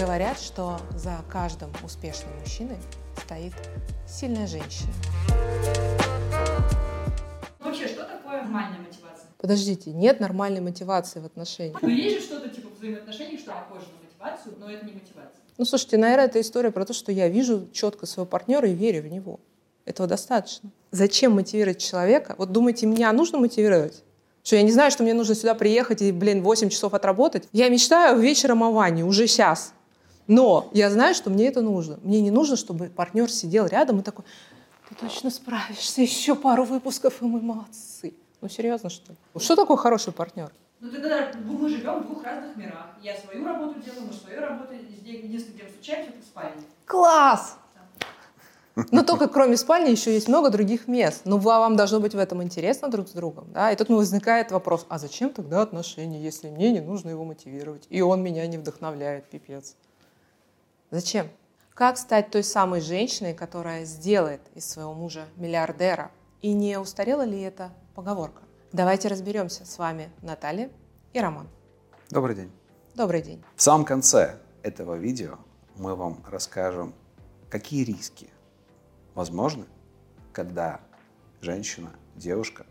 Говорят, что за каждым успешным мужчиной стоит сильная женщина. Вообще, что такое нормальная мотивация? Подождите, нет нормальной мотивации в отношениях. Ну, есть же что-то типа взаимоотношений, что похоже на мотивацию, но это не мотивация. Ну, слушайте, наверное, это история про то, что я вижу четко своего партнера и верю в него. Этого достаточно. Зачем мотивировать человека? Вот думаете, меня нужно мотивировать? Что я не знаю, что мне нужно сюда приехать и, блин, 8 часов отработать. Я мечтаю вечером о ванне, уже сейчас. Но я знаю, что мне это нужно. Мне не нужно, чтобы партнер сидел рядом и такой, ты точно справишься, еще пару выпусков, и мы молодцы. Ну, серьезно, что ли? Что такое хороший партнер? Ну, тогда мы живем в двух разных мирах. Я свою работу делаю, мы свою работу. Единственное, где мы встречаемся, это в спальне. Класс! Но только кроме спальни еще есть много других мест. Но вам должно быть в этом интересно друг с другом. Да? И тут возникает вопрос, а зачем тогда отношения, если мне не нужно его мотивировать? И он меня не вдохновляет, пипец. Зачем? Как стать той самой женщиной, которая сделает из своего мужа миллиардера? И не устарела ли это поговорка? Давайте разберемся с вами Наталья и Роман. Добрый день. Добрый день. В самом конце этого видео мы вам расскажем, какие риски возможны, когда женщина, девушка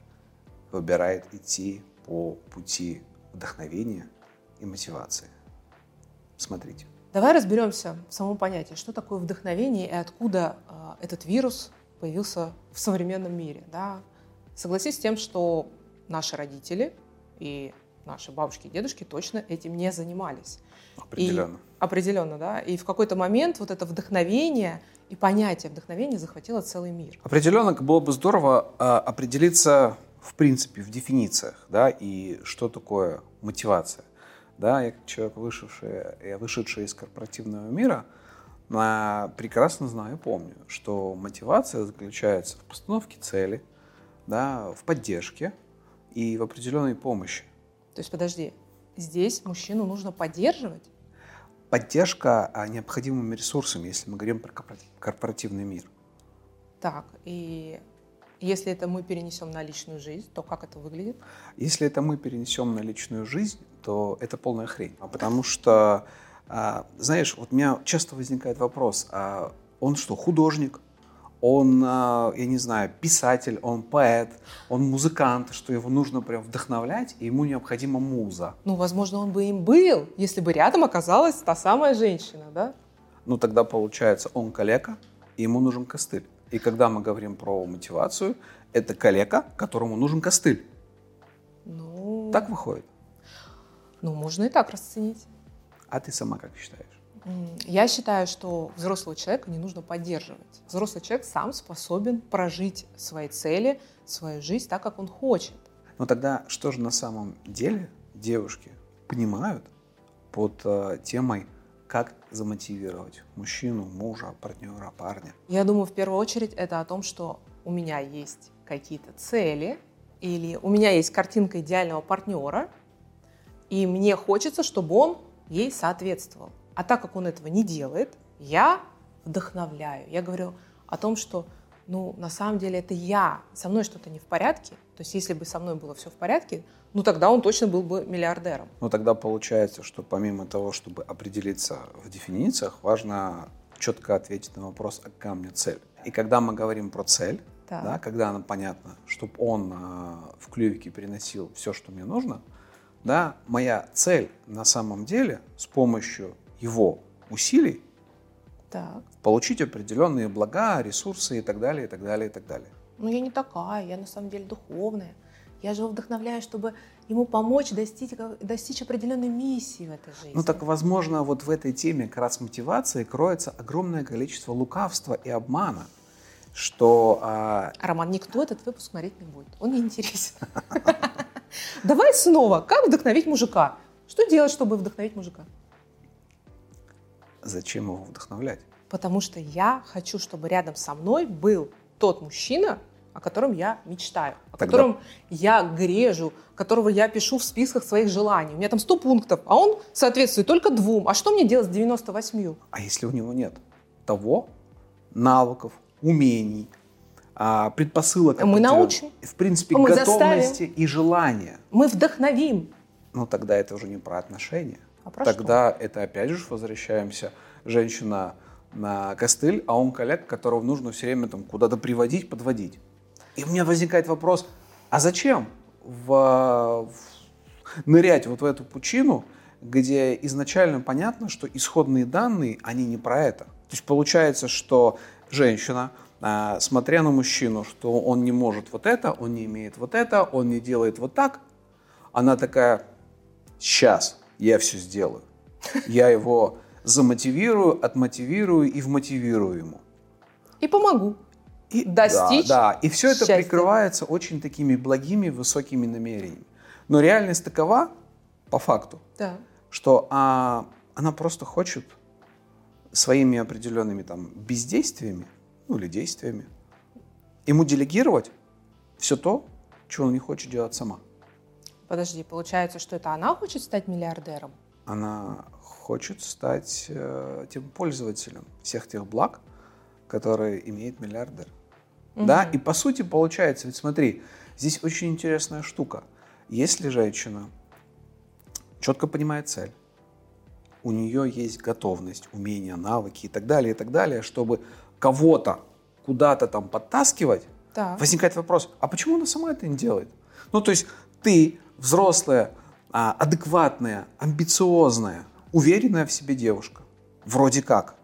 выбирает идти по пути вдохновения и мотивации. Смотрите. Давай разберемся в самом понятии, что такое вдохновение и откуда э, этот вирус появился в современном мире. Да? Согласись с тем, что наши родители и наши бабушки и дедушки точно этим не занимались. Определенно. И, определенно, да. И в какой-то момент вот это вдохновение и понятие вдохновения захватило целый мир. Определенно было бы здорово э, определиться в принципе в дефинициях, да, и что такое мотивация. Да, я как человек, вышедший, я вышедший из корпоративного мира, э, прекрасно знаю и помню, что мотивация заключается в постановке цели, да, в поддержке и в определенной помощи. То есть, подожди, здесь мужчину нужно поддерживать? Поддержка а, необходимыми ресурсами, если мы говорим про корпоративный мир. Так, и если это мы перенесем на личную жизнь, то как это выглядит? Если это мы перенесем на личную жизнь, то это полная хрень. Потому что, а, знаешь, вот у меня часто возникает вопрос, а он что, художник? он, а, я не знаю, писатель, он поэт, он музыкант, что его нужно прям вдохновлять, и ему необходима муза. Ну, возможно, он бы им был, если бы рядом оказалась та самая женщина, да? Ну, тогда получается, он калека, и ему нужен костыль. И когда мы говорим про мотивацию, это калека, которому нужен костыль. Ну... Так выходит? Ну, можно и так расценить. А ты сама как считаешь? Я считаю, что взрослого человека не нужно поддерживать. Взрослый человек сам способен прожить свои цели, свою жизнь так, как он хочет. Но тогда что же на самом деле девушки понимают под э, темой как замотивировать мужчину, мужа, партнера, парня? Я думаю, в первую очередь это о том, что у меня есть какие-то цели, или у меня есть картинка идеального партнера, и мне хочется, чтобы он ей соответствовал. А так как он этого не делает, я вдохновляю. Я говорю о том, что ну, на самом деле это я, со мной что-то не в порядке. То есть если бы со мной было все в порядке, ну тогда он точно был бы миллиардером. Ну тогда получается, что помимо того, чтобы определиться в дефинициях, важно четко ответить на вопрос, а какая меня цель. И когда мы говорим про цель, да. Да, когда она понятна, чтобы он э, в клювике переносил все, что мне нужно, да, моя цель на самом деле с помощью его усилий так. получить определенные блага, ресурсы и так далее, и так далее, и так далее. Ну, я не такая, я на самом деле духовная. Я же его вдохновляю, чтобы ему помочь достичь, достичь определенной миссии в этой жизни. Ну так, возможно, вот в этой теме как раз мотивации кроется огромное количество лукавства и обмана, что... А... Роман, никто этот выпуск смотреть не будет, он не интересен. Давай снова, как вдохновить мужика? Что делать, чтобы вдохновить мужика? Зачем его вдохновлять? Потому что я хочу, чтобы рядом со мной был тот мужчина, о котором я мечтаю, о Тогда... котором я грежу, которого я пишу в списках своих желаний. У меня там 100 пунктов, а он соответствует только двум. А что мне делать с 98? А если у него нет того навыков, умений, предпосылок, мы научим, в принципе, мы готовности заставим. и желания. Мы вдохновим. Ну тогда это уже не про отношения, А про Тогда что? это опять же возвращаемся. Женщина на костыль, а он коллег, которого нужно все время там куда-то приводить, подводить. И у меня возникает вопрос, а зачем в, в, нырять вот в эту пучину, где изначально понятно, что исходные данные, они не про это. То есть получается, что женщина, а, смотря на мужчину, что он не может вот это, он не имеет вот это, он не делает вот так, она такая, сейчас я все сделаю. Я его замотивирую, отмотивирую и вмотивирую ему. И помогу. И, достичь да, да, и все это прикрывается очень такими благими, высокими намерениями. Но реальность такова, по факту, да. что а, она просто хочет своими определенными там бездействиями, ну или действиями, ему делегировать все то, чего она не хочет делать сама. Подожди, получается, что это она хочет стать миллиардером? Она хочет стать э, тем пользователем всех тех благ, которые имеет миллиардер. Угу. Да, и по сути получается, ведь смотри, здесь очень интересная штука. Если женщина четко понимает цель, у нее есть готовность, умения, навыки и так далее, и так далее, чтобы кого-то куда-то там подтаскивать, да. возникает вопрос, а почему она сама это не делает? Ну, то есть ты взрослая, а, адекватная, амбициозная, уверенная в себе девушка. Вроде как.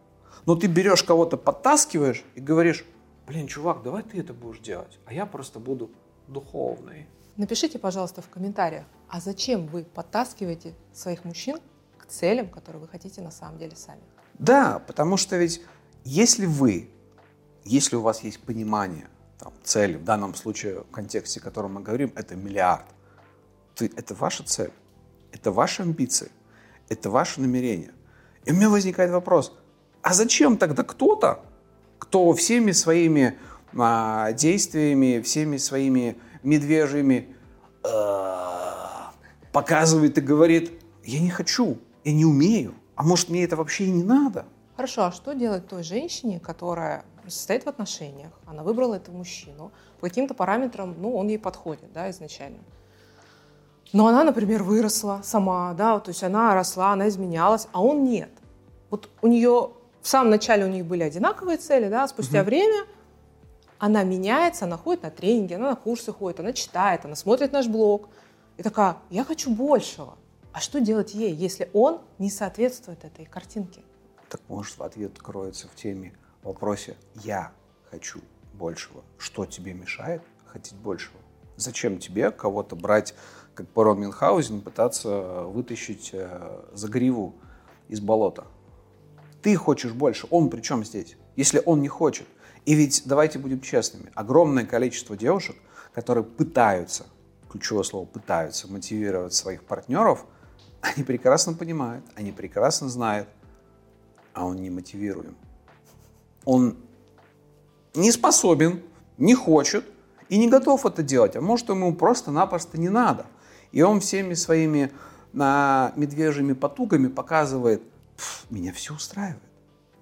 Но ты берешь кого-то, подтаскиваешь и говоришь, блин, чувак, давай ты это будешь делать, а я просто буду духовной. Напишите, пожалуйста, в комментариях, а зачем вы подтаскиваете своих мужчин к целям, которые вы хотите на самом деле сами? Да, потому что ведь если вы, если у вас есть понимание там, цели, в данном случае в контексте, о котором мы говорим, это миллиард, ты, это ваша цель, это ваши амбиции, это ваше намерение. И у меня возникает вопрос, а зачем тогда кто-то, кто всеми своими а, действиями, всеми своими медвежьими э, показывает и говорит, я не хочу, я не умею, а может мне это вообще и не надо? Хорошо, а что делать той женщине, которая состоит в отношениях, она выбрала этого мужчину, по каким-то параметрам, ну, он ей подходит, да, изначально. Но она, например, выросла сама, да, то есть она росла, она изменялась, а он нет. Вот у нее в самом начале у них были одинаковые цели, да, спустя угу. время она меняется, она ходит на тренинги, она на курсы ходит, она читает, она смотрит наш блог. И такая, я хочу большего. А что делать ей, если он не соответствует этой картинке? Так может ответ кроется в теме, вопросе «я хочу большего». Что тебе мешает хотеть большего? Зачем тебе кого-то брать как Парон Мюнхгаузен, пытаться вытащить э, за гриву из болота. Ты хочешь больше, он при чем здесь? Если он не хочет. И ведь, давайте будем честными, огромное количество девушек, которые пытаются, ключевое слово пытаются, мотивировать своих партнеров, они прекрасно понимают, они прекрасно знают, а он не мотивируем. Он не способен, не хочет и не готов это делать, а может ему просто-напросто не надо – и он всеми своими на медвежьими потугами показывает, меня все устраивает.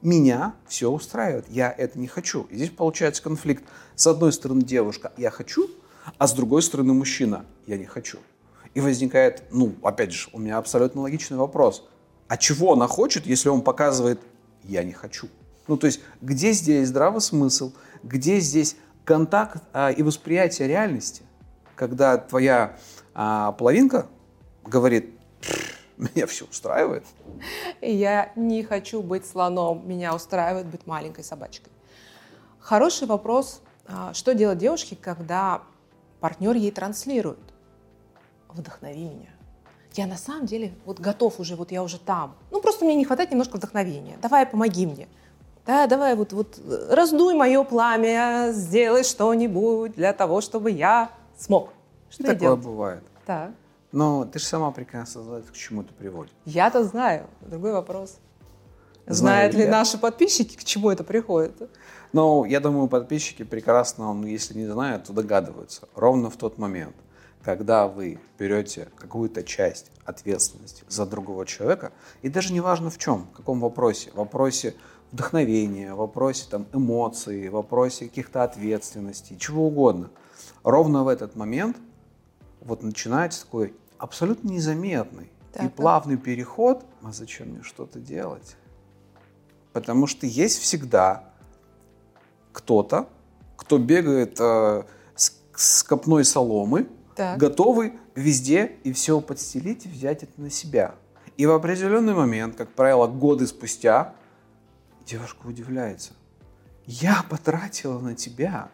Меня все устраивает. Я это не хочу. И здесь получается конфликт. С одной стороны девушка, я хочу, а с другой стороны мужчина, я не хочу. И возникает, ну, опять же, у меня абсолютно логичный вопрос. А чего она хочет, если он показывает, я не хочу? Ну, то есть, где здесь здравый смысл, где здесь контакт а, и восприятие реальности, когда твоя а половинка говорит, меня все устраивает. Я не хочу быть слоном, меня устраивает быть маленькой собачкой. Хороший вопрос, а, что делать девушке, когда партнер ей транслирует? Вдохнови меня. Я на самом деле вот готов уже, вот я уже там. Ну, просто мне не хватает немножко вдохновения. Давай, помоги мне. Да, давай вот, вот раздуй мое пламя, сделай что-нибудь для того, чтобы я смог. Что Такое делать? бывает. Так. Но ты же сама прекрасно знаешь, к чему это приводит. Я-то знаю. Другой вопрос. Знают ли я. наши подписчики, к чему это приходит? Ну, я думаю, подписчики прекрасно, ну, если не знают, то догадываются. Ровно в тот момент, когда вы берете какую-то часть ответственности за другого человека, и даже не важно в чем, в каком вопросе, в вопросе вдохновения, в вопросе там, эмоций, в вопросе каких-то ответственностей, чего угодно – ровно в этот момент вот начинается такой абсолютно незаметный, Так, и плавный переход, а зачем мне что-то делать? Потому что есть всегда кто-то, кто бегает э, с, с копной соломы, так. готовый везде и все подстелить и взять это на себя. И в определенный момент, как правило, годы спустя, девушка удивляется. Я потратила на тебя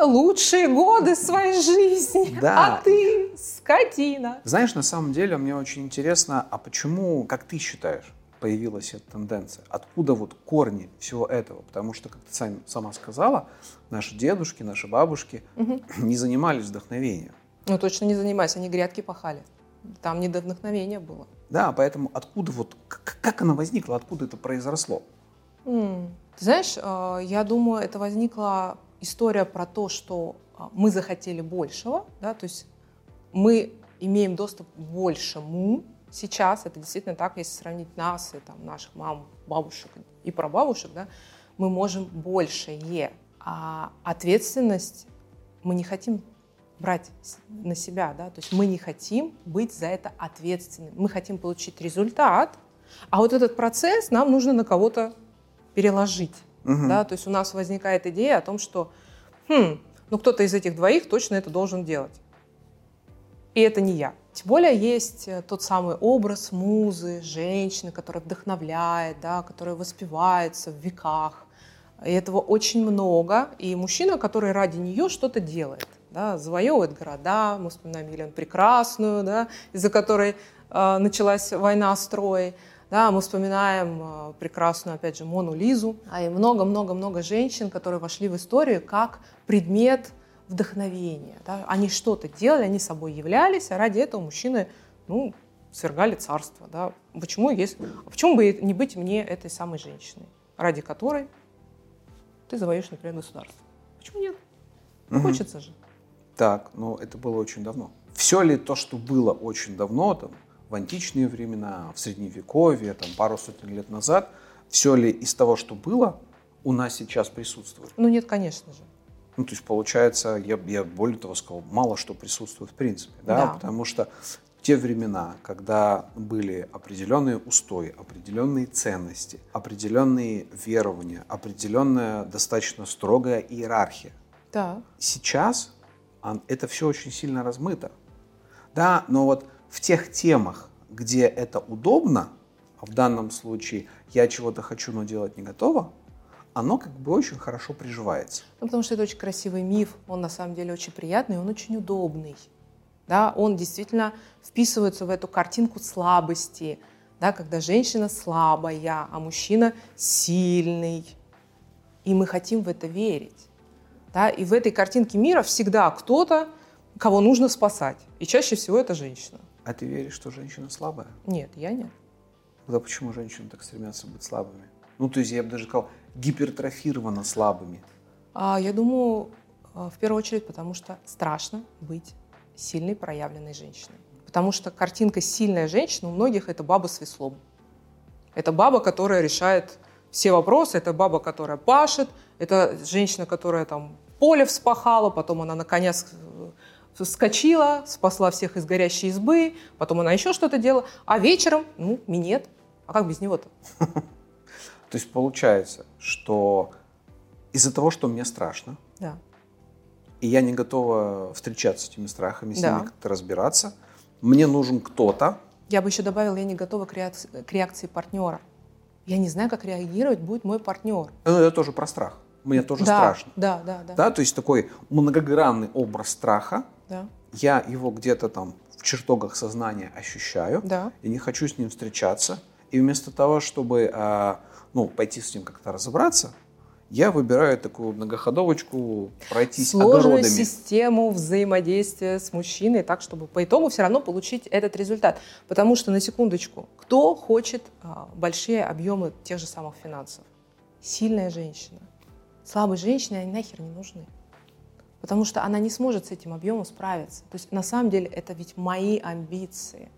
лучшие годы своей жизни, да. а ты скотина. Знаешь, на самом деле мне очень интересно, а почему, как ты считаешь, появилась эта тенденция? Откуда вот корни всего этого? Потому что, как ты сам, сама сказала, наши дедушки, наши бабушки угу. не занимались вдохновением. Ну, точно не занимались, они грядки пахали. Там не до вдохновения было. Да, поэтому откуда вот, как, она возникла, откуда это произросло? Mm. Ты знаешь, э, я думаю, это возникло история про то, что а, мы захотели большего, да, то есть мы имеем доступ к большему сейчас, это действительно так, если сравнить нас и там, наших мам, бабушек и прабабушек, да, мы можем большее, а ответственность мы не хотим брать на себя, да, то есть мы не хотим быть за это ответственными, мы хотим получить результат, а вот этот процесс нам нужно на кого-то переложить. Угу. Да, то есть у нас возникает идея о том, что хм, ну кто-то из этих двоих точно это должен делать. И это не я. Тем более есть э, тот самый образ музы, женщины, которая вдохновляет, да, которая воспевается в веках. И этого очень много. И мужчина, который ради нее что-то делает, да, завоевывает города. Мы вспоминаем Елену Прекрасную, да, из-за которой э, началась война с Троей. Да, мы вспоминаем э, прекрасную, опять же, Мону Лизу, а и много-много-много женщин, которые вошли в историю как предмет вдохновения. Да. Они что-то делали, они собой являлись, а ради этого мужчины, ну, свергали царство. Да. Почему, если, почему бы не быть мне этой самой женщиной, ради которой ты завоюешь, например, государство? Почему нет? угу. Хочется же. Так, но это было очень давно. Все ли то, что было очень давно, там, в античные времена, в средневековье, там, пару сотен лет назад, все ли из того, что было, у нас сейчас присутствует? Ну нет, конечно же. Ну, то есть, получается, я, я более того сказал, мало что присутствует в принципе, да, да. потому что те времена, когда были определенные устои, определенные ценности, определенные верования, определенная достаточно строгая иерархия. Да. Сейчас это все очень сильно размыто. Да, но вот в тех темах, где это удобно, а в данном случае я чего-то хочу, но делать не готова, оно как бы очень хорошо приживается. Ну, потому что это очень красивый миф, он на самом деле очень приятный, он очень удобный. Да, он действительно вписывается в эту картинку слабости, да, когда женщина слабая, а мужчина сильный. И мы хотим в это верить. Да, и в этой картинке мира всегда кто-то, кого нужно спасать. И чаще всего это женщина. А ты веришь, что женщина слабая? Нет, я нет. Тогда почему женщины так стремятся быть слабыми? Ну, то есть я бы даже сказал, гипертрофированно слабыми. А, я думаю, а, в первую очередь, потому что страшно быть сильной, проявленной женщиной. Потому что картинка «сильная женщина» у многих это баба с веслом. Это баба, которая решает все вопросы, это баба, которая пашет, это женщина, которая там поле вспахала, потом она наконец вскочила, спасла всех из горящей избы, потом она еще что-то делала, а вечером, ну, минет. А как без него-то? То есть получается, что из-за того, что мне страшно, да. и я не готова встречаться с этими страхами, с да. ними как-то разбираться, мне нужен кто-то. Я бы еще добавила, я не готова к реакции, к реакции партнера. Я не знаю, как реагировать будет мой партнер. Ну, это тоже про страх. Мне тоже да, страшно. Да, да, да. Да, то есть такой многогранный образ страха, да. Я его где-то там в чертогах сознания ощущаю да. и не хочу с ним встречаться. И вместо того, чтобы а, ну, пойти с ним как-то разобраться, я выбираю такую многоходовочку пройтись Сложную огородами. систему взаимодействия с мужчиной так, чтобы по итогу все равно получить этот результат. Потому что, на секундочку, кто хочет а, большие объемы тех же самых финансов? Сильная женщина. Слабой женщине они нахер не нужны потому что она не сможет с этим объемом справиться. То есть на самом деле это ведь мои амбиции.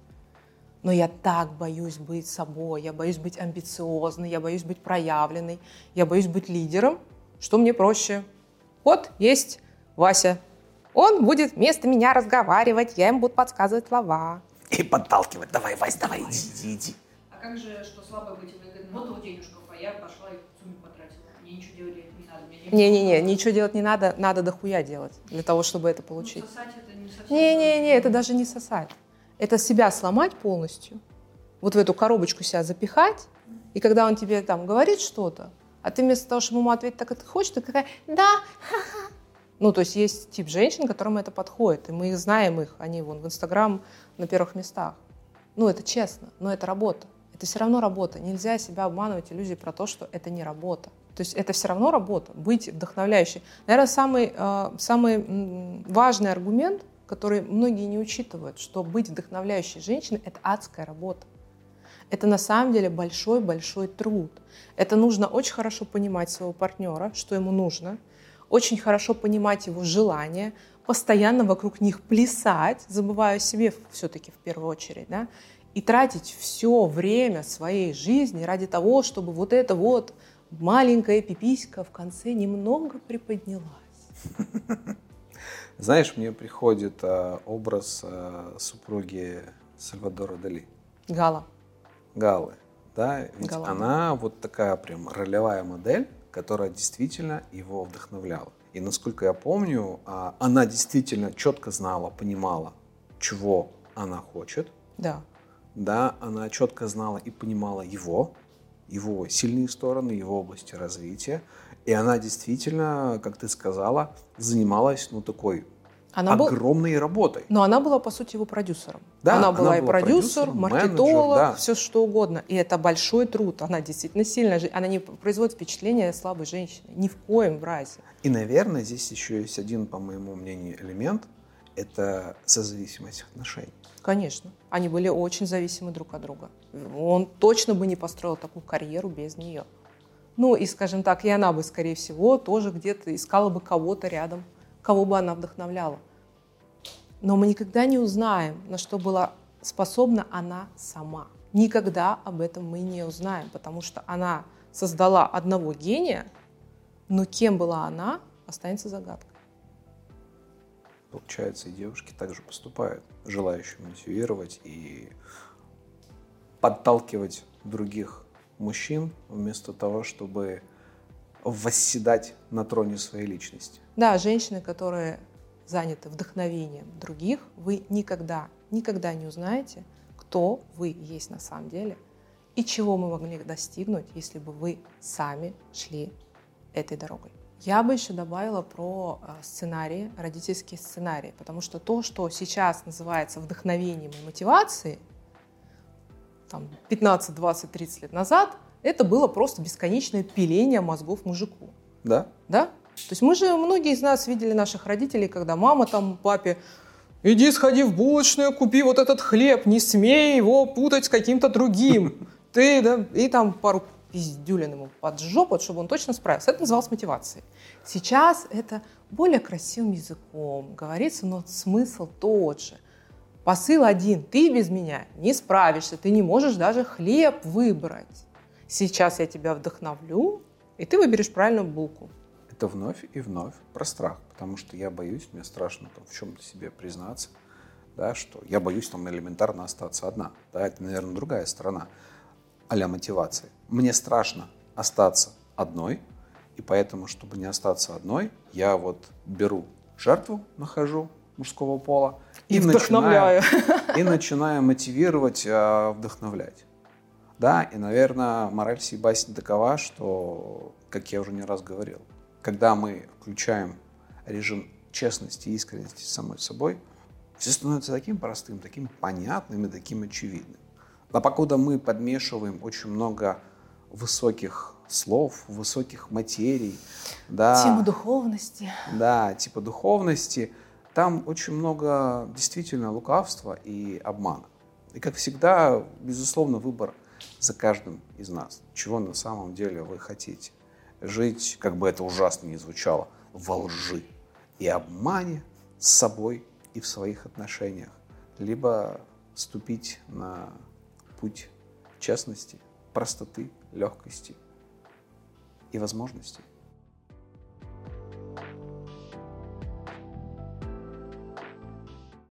Но я так боюсь быть собой, я боюсь быть амбициозной, я боюсь быть проявленной, я боюсь быть лидером, что мне проще. Вот есть Вася, он будет вместо меня разговаривать, я ему буду подсказывать слова. и подталкивать. Давай, Вась, давай, иди, иди, иди. А как же, что слабо быть выгодно? Вот у денежков, а я пошла и сумму потратила. Мне ничего делать. Не-не-не, ничего делать не надо, надо дохуя делать для того, чтобы это получить. Ну, сосать это не совсем... Не-не-не, это даже не сосать. Это себя сломать полностью, вот в эту коробочку себя запихать, и когда он тебе там говорит что-то, а ты вместо того, чтобы ему ответить так, как ты хочешь, ты какая «да, ха-ха». Ну, то есть есть тип женщин, которым это подходит, и мы их знаем, их, они вон в Инстаграм на первых местах. Ну, это честно, но это работа. Это все равно работа. Нельзя себя обманывать иллюзией про то, что это не работа. То есть это все равно работа, быть вдохновляющей. Наверное, самый, э, самый важный аргумент, который многие не учитывают, что быть вдохновляющей женщиной – это адская работа. Это на самом деле большой-большой труд. Это нужно очень хорошо понимать своего партнера, что ему нужно, очень хорошо понимать его желания, постоянно вокруг них плясать, забывая о себе все-таки в первую очередь, да, и тратить все время своей жизни ради того, чтобы вот эта вот маленькая пиписька в конце немного приподнялась. Знаешь, мне приходит э, образ э, супруги Сальвадора Дали. Гала. Галы. Да, ведь Гала. она вот такая прям ролевая модель, которая действительно его вдохновляла. И насколько я помню, а, она действительно четко знала, понимала, чего она хочет. Да. Да, она четко знала и понимала его, его сильные стороны, его области развития. И она действительно, как ты сказала, занималась, ну, такой она огромной был... работой. Но она была, по сути, его продюсером. Да, она была она и была продюсер, маркетолог, да. все что угодно. И это большой труд. Она действительно сильная. Она не производит впечатление слабой женщины. Ни в коем разе. И, наверное, здесь еще есть один, по моему мнению, элемент. Это созависимость отношений. Конечно. Они были очень зависимы друг от друга. Он точно бы не построил такую карьеру без нее. Ну и, скажем так, и она бы, скорее всего, тоже где-то искала бы кого-то рядом, кого бы она вдохновляла. Но мы никогда не узнаем, на что была способна она сама. Никогда об этом мы не узнаем, потому что она создала одного гения, но кем была она, останется загадкой. Получается, и девушки также поступают, желающие мотивировать и подталкивать других мужчин, вместо того, чтобы восседать на троне своей личности. Да, женщины, которые заняты вдохновением других, вы никогда, никогда не узнаете, кто вы есть на самом деле и чего мы могли достигнуть, если бы вы сами шли этой дорогой. Я бы еще добавила про э, сценарии, родительские сценарии, потому что то, что сейчас называется вдохновением и мотивацией, там, 15, 20, 30 лет назад, это было просто бесконечное пиление мозгов мужику. Да. Да? То есть мы же, многие из нас видели наших родителей, когда мама там папе иди сходи в булочную, купи вот этот хлеб, не смей его путать с каким-то другим. Ты, да, и там пару пиздюлин ему под жопу, чтобы он точно справился. Это называлось мотивацией. Сейчас это более красивым языком говорится, но смысл тот же. Посыл один. Ты без меня не справишься, ты не можешь даже хлеб выбрать. Сейчас я тебя вдохновлю, и ты выберешь правильную булку. Это вновь и вновь про страх, потому что я боюсь, мне страшно там, в чем-то себе признаться, да, что я боюсь там элементарно остаться одна. Да, это, наверное, другая сторона а мотивации. Мне страшно остаться одной, и поэтому, чтобы не остаться одной, я вот беру жертву, нахожу мужского пола, и, и вдохновляю. Начинаю, и начинаю мотивировать, э, вдохновлять. Да, и, наверное, мораль сей басни такова, что, как я уже не раз говорил, когда мы включаем режим честности и искренности с самой собой, все становится таким простым, таким понятным и таким очевидным. А покуда мы подмешиваем очень много высоких слов, высоких материй, да, тема духовности, да, типа духовности, там очень много действительно лукавства и обмана. И как всегда, безусловно, выбор за каждым из нас. Чего на самом деле вы хотите? Жить, как бы это ужасно ни звучало, во лжи и обмане с собой и в своих отношениях. Либо ступить на путь честности, простоты, легкости и возможностей.